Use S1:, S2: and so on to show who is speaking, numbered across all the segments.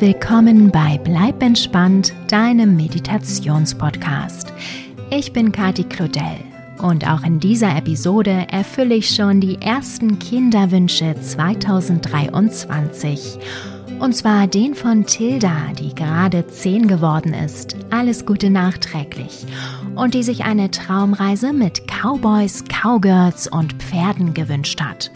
S1: willkommen bei Bleib entspannt, deinem Meditationspodcast. Ich bin Kati Claudel und auch in dieser Episode erfülle ich schon die ersten Kinderwünsche 2023. Und zwar den von Tilda, die gerade 10 geworden ist. Alles Gute nachträglich. Und die sich eine Traumreise mit Cowboys, Cowgirls und Pferden gewünscht hat.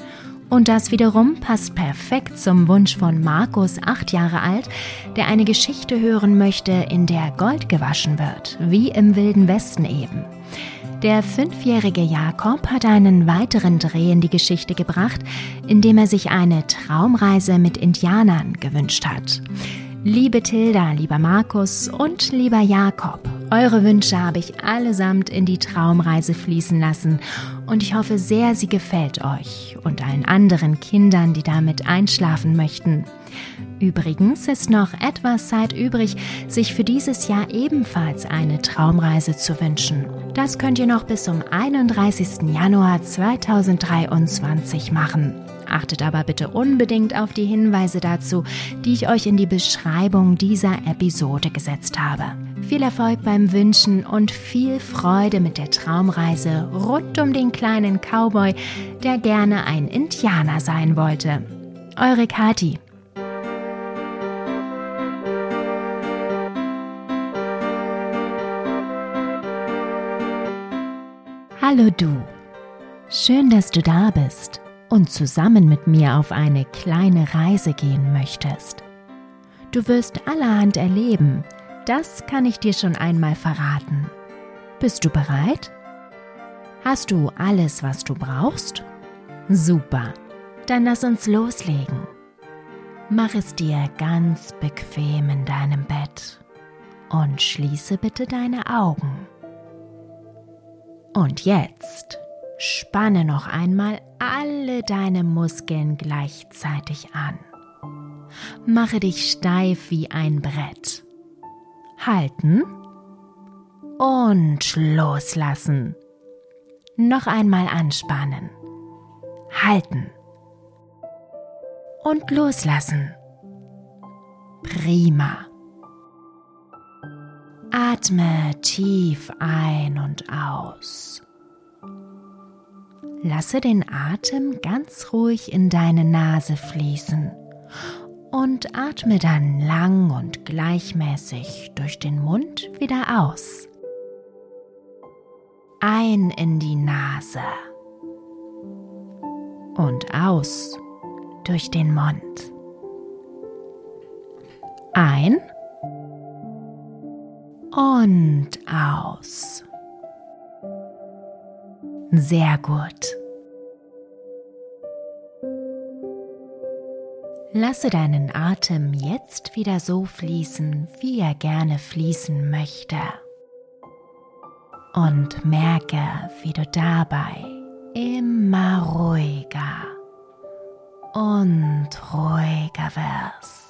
S1: Und das wiederum passt perfekt zum Wunsch von Markus, acht Jahre alt, der eine Geschichte hören möchte, in der Gold gewaschen wird, wie im Wilden Westen eben. Der fünfjährige Jakob hat einen weiteren Dreh in die Geschichte gebracht, indem er sich eine Traumreise mit Indianern gewünscht hat. Liebe Tilda, lieber Markus und lieber Jakob, eure Wünsche habe ich allesamt in die Traumreise fließen lassen und ich hoffe sehr, sie gefällt euch und allen anderen Kindern, die damit einschlafen möchten. Übrigens ist noch etwas Zeit übrig, sich für dieses Jahr ebenfalls eine Traumreise zu wünschen. Das könnt ihr noch bis zum 31. Januar 2023 machen. Achtet aber bitte unbedingt auf die Hinweise dazu, die ich euch in die Beschreibung dieser Episode gesetzt habe. Viel Erfolg beim Wünschen und viel Freude mit der Traumreise rund um den kleinen Cowboy, der gerne ein Indianer sein wollte. Eure Kati. Hallo du. Schön, dass du da bist und zusammen mit mir auf eine kleine Reise gehen möchtest. Du wirst allerhand erleben, das kann ich dir schon einmal verraten. Bist du bereit? Hast du alles, was du brauchst? Super, dann lass uns loslegen. Mach es dir ganz bequem in deinem Bett und schließe bitte deine Augen. Und jetzt Spanne noch einmal alle deine Muskeln gleichzeitig an. Mache dich steif wie ein Brett. Halten und loslassen. Noch einmal anspannen. Halten und loslassen. Prima. Atme tief ein und aus. Lasse den Atem ganz ruhig in deine Nase fließen und atme dann lang und gleichmäßig durch den Mund wieder aus. Ein in die Nase und aus durch den Mund. Ein und aus. Sehr gut. Lasse deinen Atem jetzt wieder so fließen, wie er gerne fließen möchte. Und merke, wie du dabei immer ruhiger und ruhiger wirst.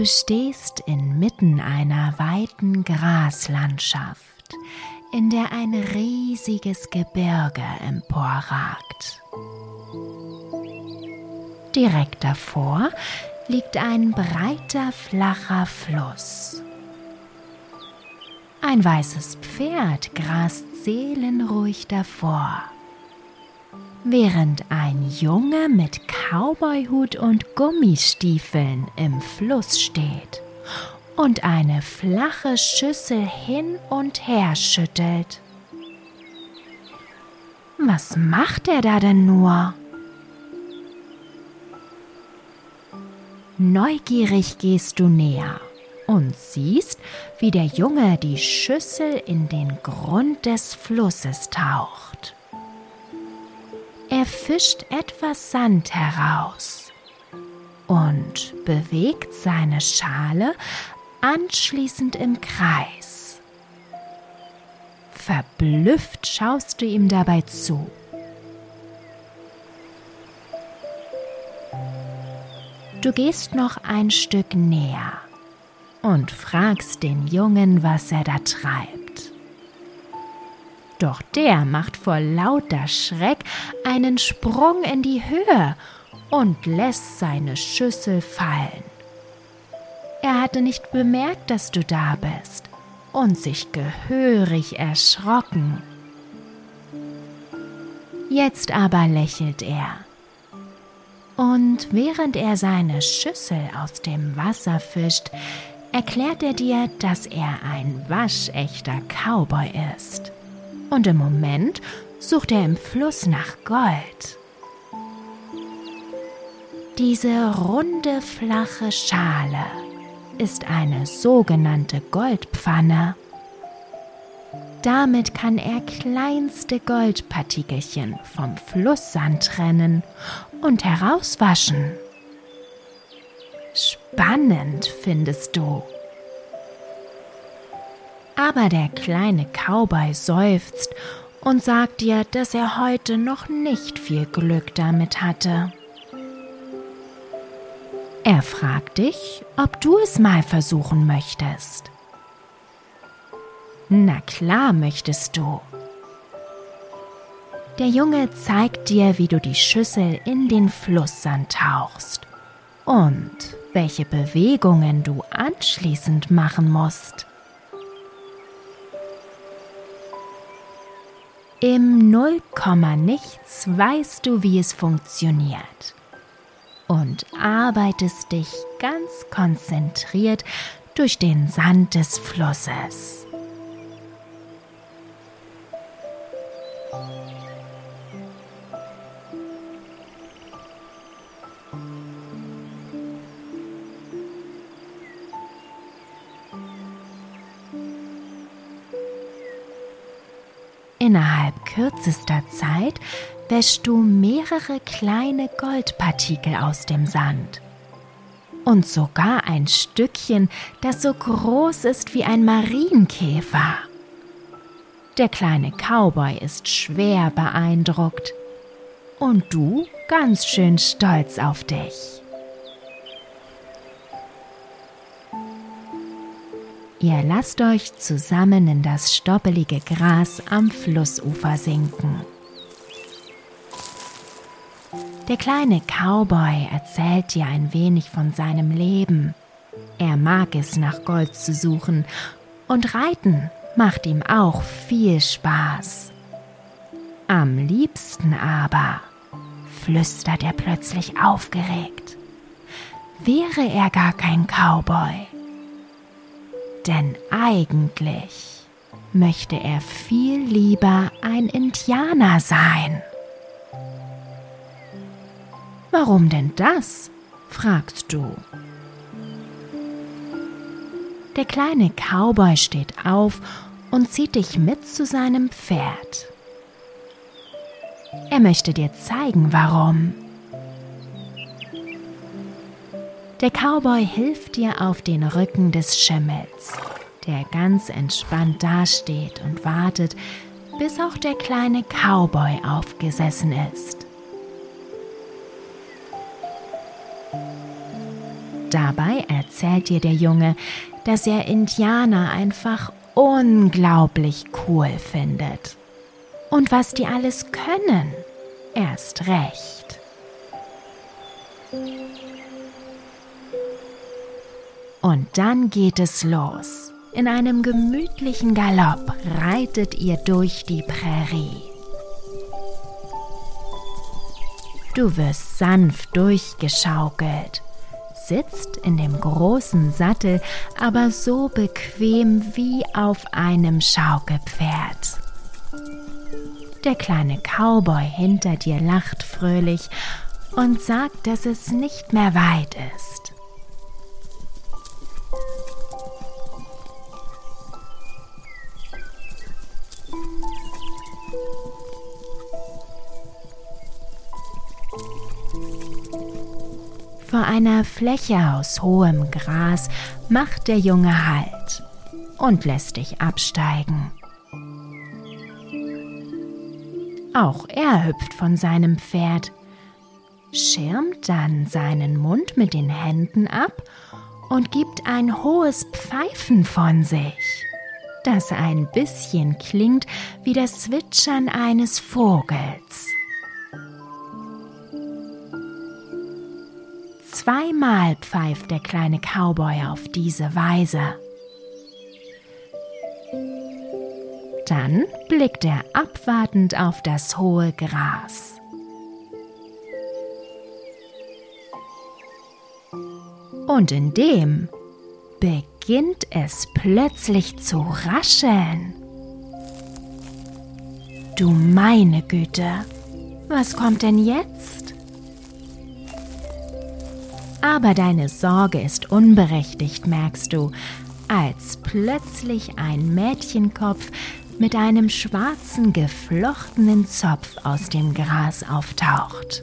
S1: Du stehst inmitten einer weiten Graslandschaft, in der ein riesiges Gebirge emporragt. Direkt davor liegt ein breiter, flacher Fluss. Ein weißes Pferd grast seelenruhig davor während ein Junge mit Cowboyhut und Gummistiefeln im Fluss steht und eine flache Schüssel hin und her schüttelt. Was macht er da denn nur? Neugierig gehst du näher und siehst, wie der Junge die Schüssel in den Grund des Flusses taucht. Er fischt etwas Sand heraus und bewegt seine Schale anschließend im Kreis. Verblüfft schaust du ihm dabei zu. Du gehst noch ein Stück näher und fragst den Jungen, was er da treibt. Doch der macht vor lauter Schreck einen Sprung in die Höhe und lässt seine Schüssel fallen. Er hatte nicht bemerkt, dass du da bist und sich gehörig erschrocken. Jetzt aber lächelt er. Und während er seine Schüssel aus dem Wasser fischt, erklärt er dir, dass er ein waschechter Cowboy ist. Und im Moment sucht er im Fluss nach Gold. Diese runde, flache Schale ist eine sogenannte Goldpfanne. Damit kann er kleinste Goldpartikelchen vom Flusssand trennen und herauswaschen. Spannend findest du. Aber der kleine Cowboy seufzt und sagt dir, dass er heute noch nicht viel Glück damit hatte. Er fragt dich, ob du es mal versuchen möchtest. Na klar möchtest du. Der Junge zeigt dir, wie du die Schüssel in den Flusssand tauchst und welche Bewegungen du anschließend machen musst. Im Nullkomma nichts weißt du, wie es funktioniert und arbeitest dich ganz konzentriert durch den Sand des Flusses. Innerhalb kürzester Zeit wäschst du mehrere kleine Goldpartikel aus dem Sand. Und sogar ein Stückchen, das so groß ist wie ein Marienkäfer. Der kleine Cowboy ist schwer beeindruckt. Und du ganz schön stolz auf dich. Ihr lasst euch zusammen in das stoppelige Gras am Flussufer sinken. Der kleine Cowboy erzählt dir ein wenig von seinem Leben. Er mag es, nach Gold zu suchen und Reiten macht ihm auch viel Spaß. Am liebsten aber, flüstert er plötzlich aufgeregt, wäre er gar kein Cowboy denn eigentlich möchte er viel lieber ein Indianer sein. Warum denn das? fragst du. Der kleine Cowboy steht auf und zieht dich mit zu seinem Pferd. Er möchte dir zeigen, warum. Der Cowboy hilft dir auf den Rücken des Schimmels, der ganz entspannt dasteht und wartet, bis auch der kleine Cowboy aufgesessen ist. Dabei erzählt dir der Junge, dass er Indianer einfach unglaublich cool findet. Und was die alles können, erst recht. Und dann geht es los. In einem gemütlichen Galopp reitet ihr durch die Prärie. Du wirst sanft durchgeschaukelt, sitzt in dem großen Sattel, aber so bequem wie auf einem Schaukelpferd. Der kleine Cowboy hinter dir lacht fröhlich und sagt, dass es nicht mehr weit ist. Vor einer Fläche aus hohem Gras macht der Junge Halt und lässt dich absteigen. Auch er hüpft von seinem Pferd, schirmt dann seinen Mund mit den Händen ab und gibt ein hohes Pfeifen von sich, das ein bisschen klingt wie das Zwitschern eines Vogels. Zweimal pfeift der kleine Cowboy auf diese Weise. Dann blickt er abwartend auf das hohe Gras. Und in dem beginnt es plötzlich zu rascheln. Du meine Güte, was kommt denn jetzt? Aber deine Sorge ist unberechtigt, merkst du, als plötzlich ein Mädchenkopf mit einem schwarzen geflochtenen Zopf aus dem Gras auftaucht.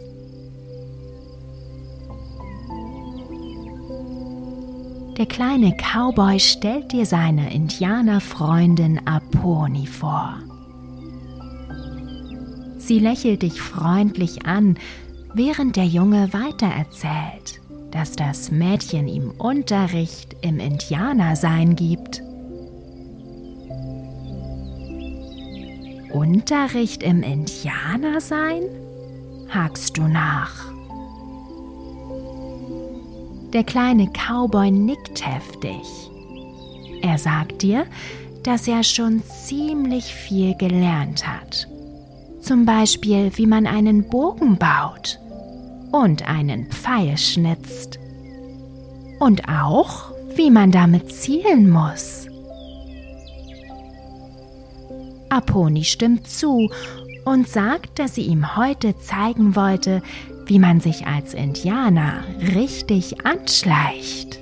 S1: Der kleine Cowboy stellt dir seine Indianerfreundin Aponi vor. Sie lächelt dich freundlich an, während der Junge weitererzählt, dass das Mädchen ihm Unterricht im Indianersein gibt. Unterricht im Indianersein? hakst du nach. Der kleine Cowboy nickt heftig. Er sagt dir, dass er schon ziemlich viel gelernt hat. Zum Beispiel, wie man einen Bogen baut und einen Pfeil schnitzt. Und auch, wie man damit zielen muss. Aponi stimmt zu und sagt, dass sie ihm heute zeigen wollte, wie man sich als Indianer richtig anschleicht.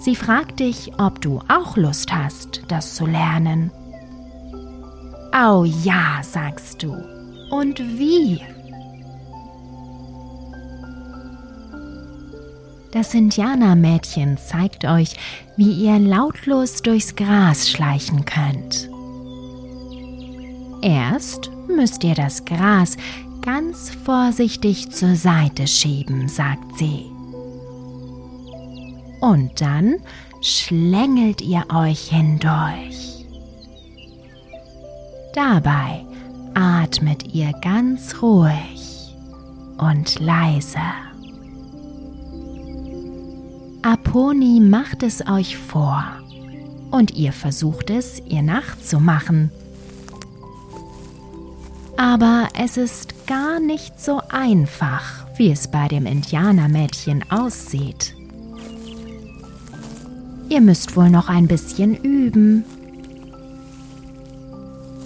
S1: Sie fragt dich, ob du auch Lust hast, das zu lernen. Oh ja, sagst du. Und wie? Das Indianermädchen zeigt euch, wie ihr lautlos durchs Gras schleichen könnt. Erst müsst ihr das Gras ganz vorsichtig zur Seite schieben, sagt sie. Und dann schlängelt ihr euch hindurch. Dabei atmet ihr ganz ruhig und leise. Aponi macht es euch vor und ihr versucht es, ihr nachzumachen aber es ist gar nicht so einfach, wie es bei dem Indianermädchen aussieht. Ihr müsst wohl noch ein bisschen üben.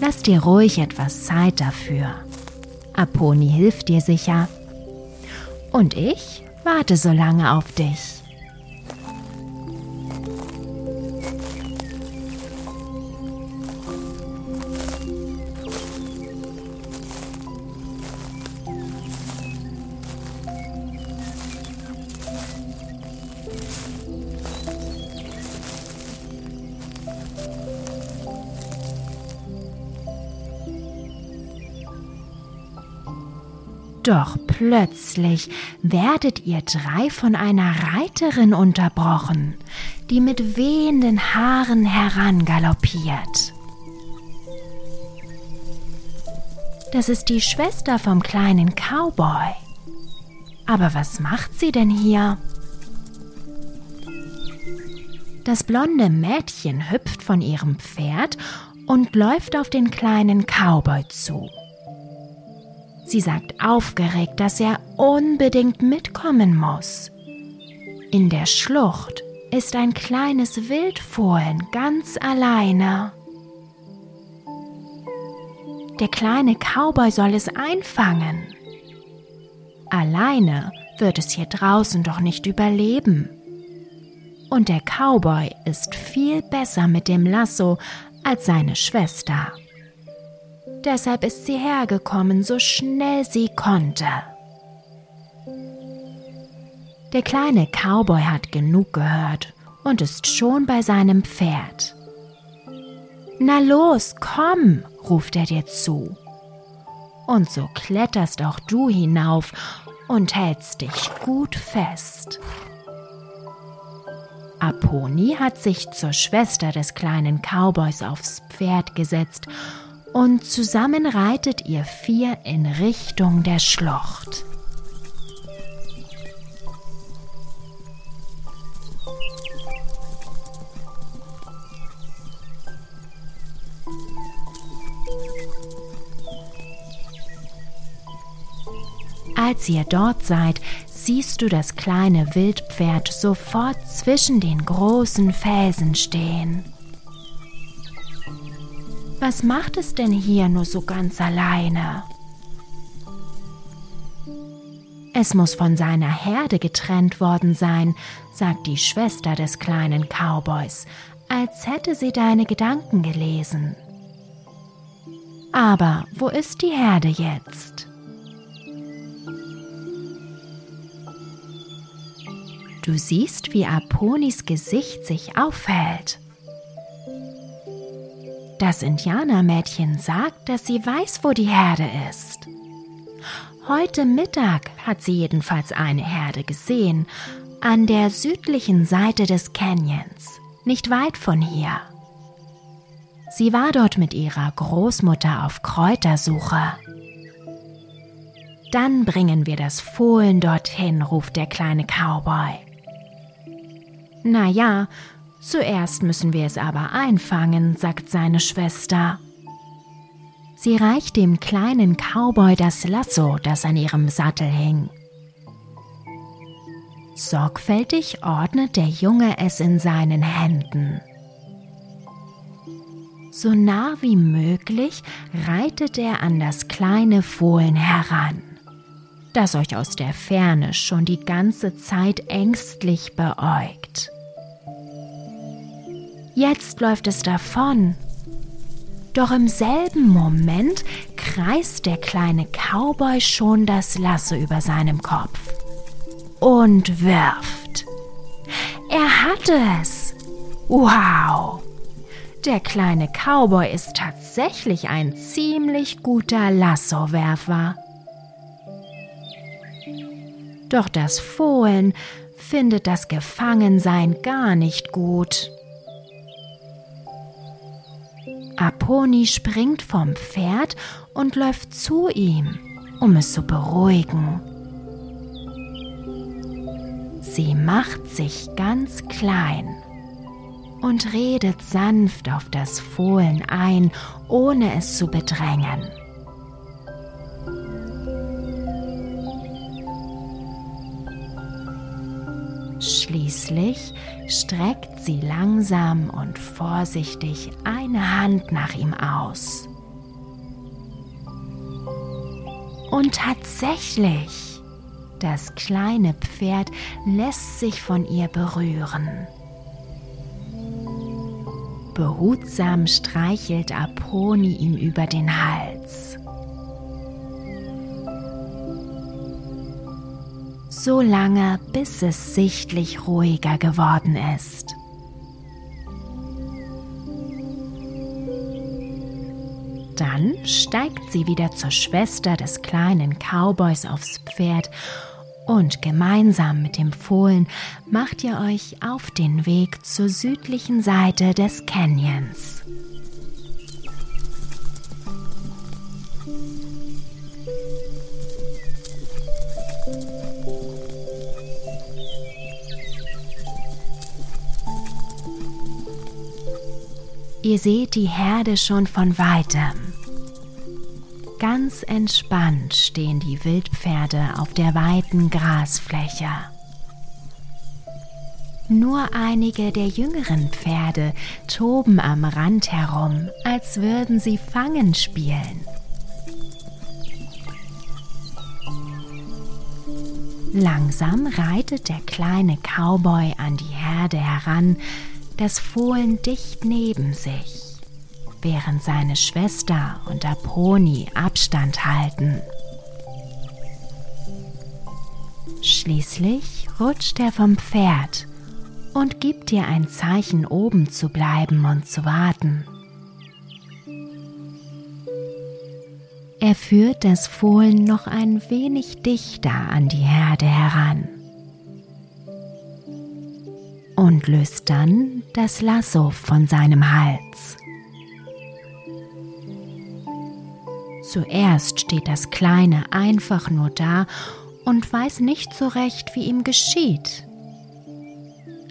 S1: Lass dir ruhig etwas Zeit dafür. Aponi hilft dir sicher. Und ich warte so lange auf dich. Doch plötzlich werdet ihr drei von einer Reiterin unterbrochen, die mit wehenden Haaren herangaloppiert. Das ist die Schwester vom kleinen Cowboy. Aber was macht sie denn hier? Das blonde Mädchen hüpft von ihrem Pferd und läuft auf den kleinen Cowboy zu. Sie sagt aufgeregt, dass er unbedingt mitkommen muss. In der Schlucht ist ein kleines Wildfohlen ganz alleine. Der kleine Cowboy soll es einfangen. Alleine wird es hier draußen doch nicht überleben. Und der Cowboy ist viel besser mit dem Lasso als seine Schwester. Deshalb ist sie hergekommen, so schnell sie konnte. Der kleine Cowboy hat genug gehört und ist schon bei seinem Pferd. Na los, komm, ruft er dir zu. Und so kletterst auch du hinauf und hältst dich gut fest. Aponi hat sich zur Schwester des kleinen Cowboys aufs Pferd gesetzt und zusammen reitet ihr vier in Richtung der Schlucht. Als ihr dort seid, siehst du das kleine Wildpferd sofort zwischen den großen Felsen stehen. Was macht es denn hier nur so ganz alleine? Es muss von seiner Herde getrennt worden sein, sagt die Schwester des kleinen Cowboys, als hätte sie deine Gedanken gelesen. Aber wo ist die Herde jetzt? Du siehst, wie Aponis Gesicht sich aufhält. Das Indianermädchen sagt, dass sie weiß, wo die Herde ist. Heute Mittag hat sie jedenfalls eine Herde gesehen, an der südlichen Seite des Canyons, nicht weit von hier. Sie war dort mit ihrer Großmutter auf Kräutersuche. Dann bringen wir das Fohlen dorthin, ruft der kleine Cowboy. Na ja, zuerst müssen wir es aber einfangen, sagt seine Schwester. Sie reicht dem kleinen Cowboy das Lasso, das an ihrem Sattel hing. Sorgfältig ordnet der Junge es in seinen Händen. So nah wie möglich reitet er an das kleine Fohlen heran, das euch aus der Ferne schon die ganze Zeit ängstlich beäugt. Jetzt läuft es davon. Doch im selben Moment kreist der kleine Cowboy schon das Lasso über seinem Kopf und wirft. Er hatte es. Wow! Der kleine Cowboy ist tatsächlich ein ziemlich guter Lassowerfer. Doch das Fohlen findet das Gefangensein gar nicht gut. Aponi springt vom Pferd und läuft zu ihm, um es zu beruhigen. Sie macht sich ganz klein und redet sanft auf das Fohlen ein, ohne es zu bedrängen. Schließlich streckt sie langsam und vorsichtig eine Hand nach ihm aus. Und tatsächlich, das kleine Pferd lässt sich von ihr berühren. Behutsam streichelt Aponi ihm über den Hals. So lange, bis es sichtlich ruhiger geworden ist. Dann steigt sie wieder zur Schwester des kleinen Cowboys aufs Pferd und gemeinsam mit dem Fohlen macht ihr euch auf den Weg zur südlichen Seite des Canyons. Ihr seht die Herde schon von weitem. Ganz entspannt stehen die Wildpferde auf der weiten Grasfläche. Nur einige der jüngeren Pferde toben am Rand herum, als würden sie Fangen spielen. Langsam reitet der kleine Cowboy an die Herde heran, das Fohlen dicht neben sich, während seine Schwester und der Pony Abstand halten. Schließlich rutscht er vom Pferd und gibt dir ein Zeichen, oben zu bleiben und zu warten. Er führt das Fohlen noch ein wenig dichter an die Herde heran und löst dann das Lasso von seinem Hals. Zuerst steht das Kleine einfach nur da und weiß nicht so recht, wie ihm geschieht.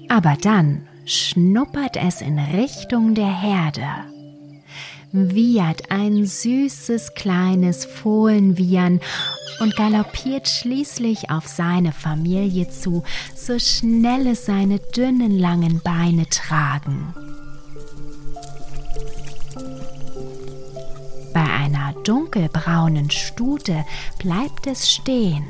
S1: Aber dann schnuppert es in Richtung der Herde wiehert ein süßes kleines Fohlenwiehern und galoppiert schließlich auf seine Familie zu, so schnell es seine dünnen langen Beine tragen. Bei einer dunkelbraunen Stute bleibt es stehen.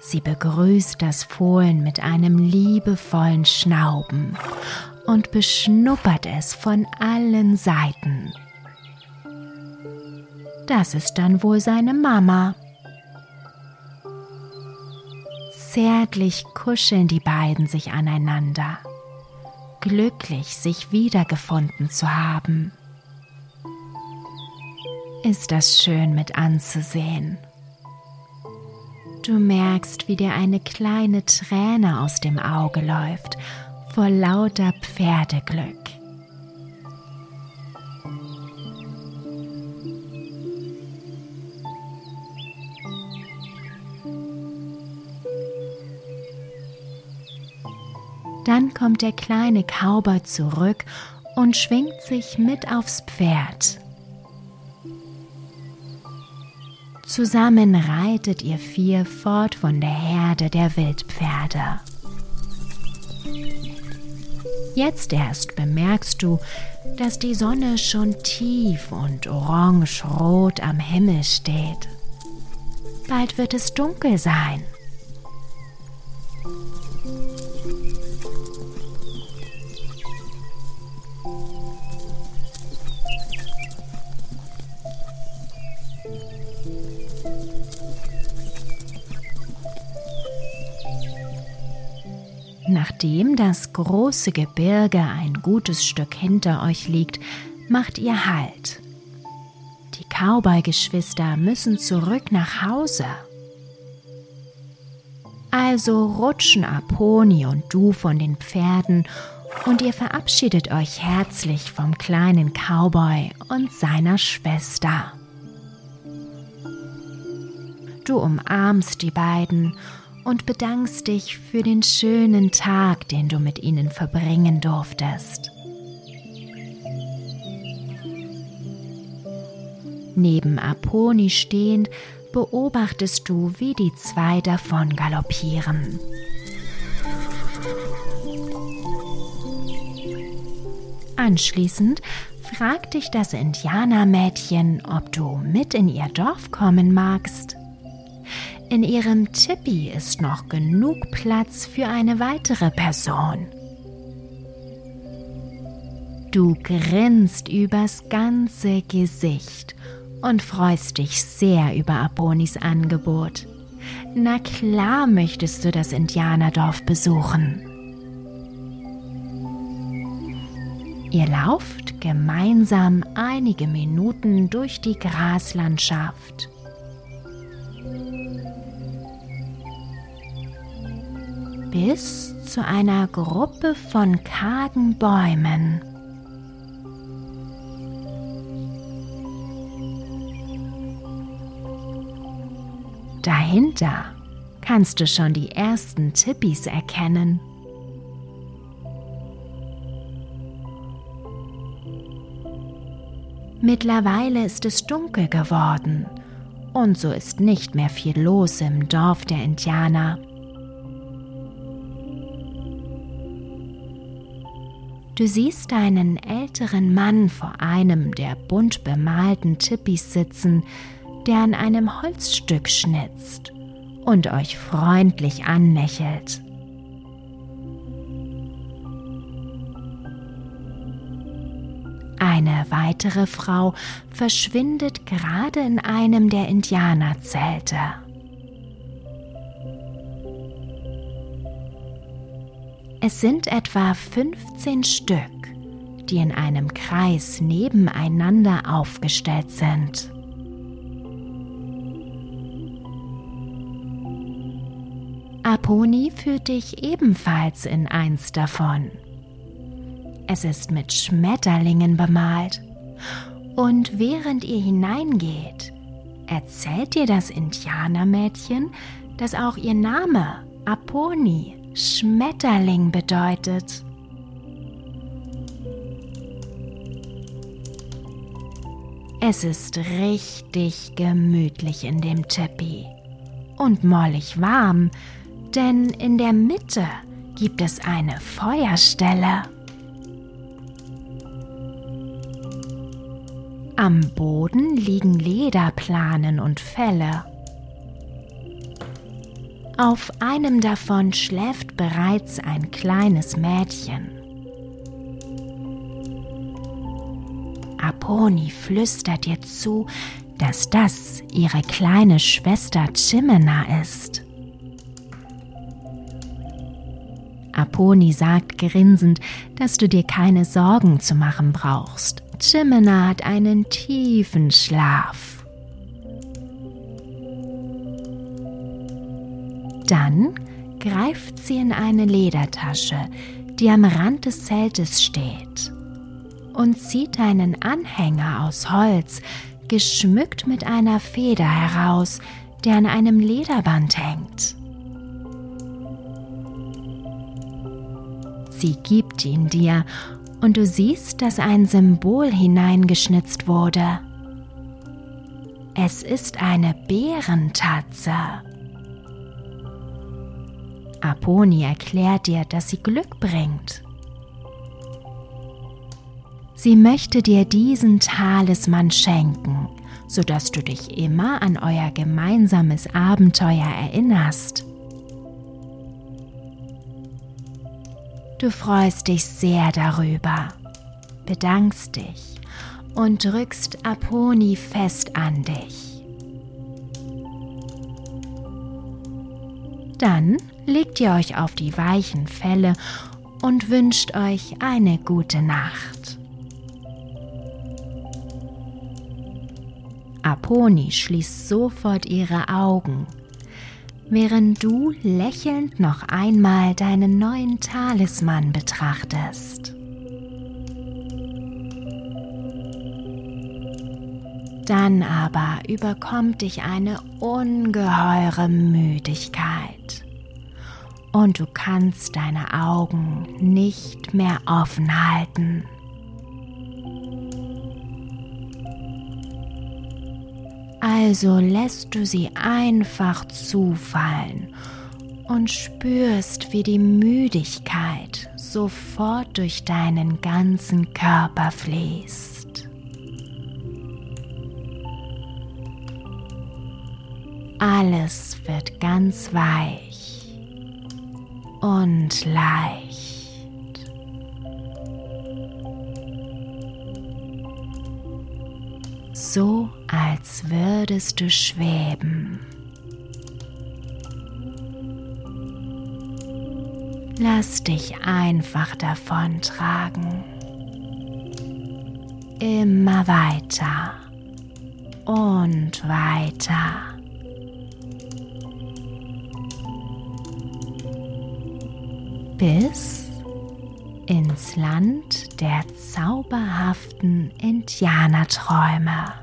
S1: Sie begrüßt das Fohlen mit einem liebevollen Schnauben und beschnuppert es von allen Seiten. Das ist dann wohl seine Mama. Zärtlich kuscheln die beiden sich aneinander, glücklich sich wiedergefunden zu haben. Ist das schön mit anzusehen. Du merkst, wie dir eine kleine Träne aus dem Auge läuft vor lauter Pferdeglück. Dann kommt der kleine Cowboy zurück und schwingt sich mit aufs Pferd. Zusammen reitet ihr vier fort von der Herde der Wildpferde. Jetzt erst bemerkst du, dass die Sonne schon tief und orange-rot am Himmel steht. Bald wird es dunkel sein. Nachdem das große Gebirge ein gutes Stück hinter euch liegt, macht ihr Halt. Die Cowboy-Geschwister müssen zurück nach Hause. Also rutschen Aponi und du von den Pferden und ihr verabschiedet euch herzlich vom kleinen Cowboy und seiner Schwester. Du umarmst die beiden und bedankst dich für den schönen Tag, den du mit ihnen verbringen durftest. Neben Aponi stehend beobachtest du, wie die zwei davon galoppieren. Anschließend fragt dich das Indianermädchen, ob du mit in ihr Dorf kommen magst. In ihrem Tippi ist noch genug Platz für eine weitere Person. Du grinst übers ganze Gesicht und freust dich sehr über Abonis Angebot. Na klar möchtest du das Indianerdorf besuchen. Ihr lauft gemeinsam einige Minuten durch die Graslandschaft bis zu einer Gruppe von kargen Bäumen. Dahinter kannst du schon die ersten Tippis erkennen. Mittlerweile ist es dunkel geworden und so ist nicht mehr viel los im Dorf der Indianer. Du siehst einen älteren Mann vor einem der bunt bemalten Tippis sitzen, der an einem Holzstück schnitzt und euch freundlich anlächelt. Eine weitere Frau verschwindet gerade in einem der Indianerzelte. Es sind etwa 15 Stück, die in einem Kreis nebeneinander aufgestellt sind. Aponi führt dich ebenfalls in eins davon. Es ist mit Schmetterlingen bemalt und während ihr hineingeht, erzählt dir das Indianermädchen, dass auch ihr Name Aponi Schmetterling bedeutet. Es ist richtig gemütlich in dem Teppich und mollig warm, denn in der Mitte gibt es eine Feuerstelle. Am Boden liegen Lederplanen und Felle. Auf einem davon schläft bereits ein kleines Mädchen. Aponi flüstert ihr zu, dass das ihre kleine Schwester Chimena ist. Aponi sagt grinsend, dass du dir keine Sorgen zu machen brauchst. Chimena hat einen tiefen Schlaf. Dann greift sie in eine Ledertasche, die am Rand des Zeltes steht, und zieht einen Anhänger aus Holz, geschmückt mit einer Feder heraus, der an einem Lederband hängt. Sie gibt ihn dir und du siehst, dass ein Symbol hineingeschnitzt wurde. Es ist eine Bärentatze. Aponi erklärt dir, dass sie Glück bringt. Sie möchte dir diesen Talisman schenken, sodass du dich immer an euer gemeinsames Abenteuer erinnerst. Du freust dich sehr darüber, bedankst dich und drückst Aponi fest an dich. Dann legt ihr euch auf die weichen Felle und wünscht euch eine gute Nacht. Aponi schließt sofort ihre Augen während du lächelnd noch einmal deinen neuen Talisman betrachtest. Dann aber überkommt dich eine ungeheure Müdigkeit und du kannst deine Augen nicht mehr offen halten. Also lässt du sie einfach zufallen und spürst, wie die Müdigkeit sofort durch deinen ganzen Körper fließt. Alles wird ganz weich und leicht. so als würdest du schweben. Lass dich einfach davon tragen. Immer weiter und weiter. Bis ins Land der zauberhaften Indianerträume.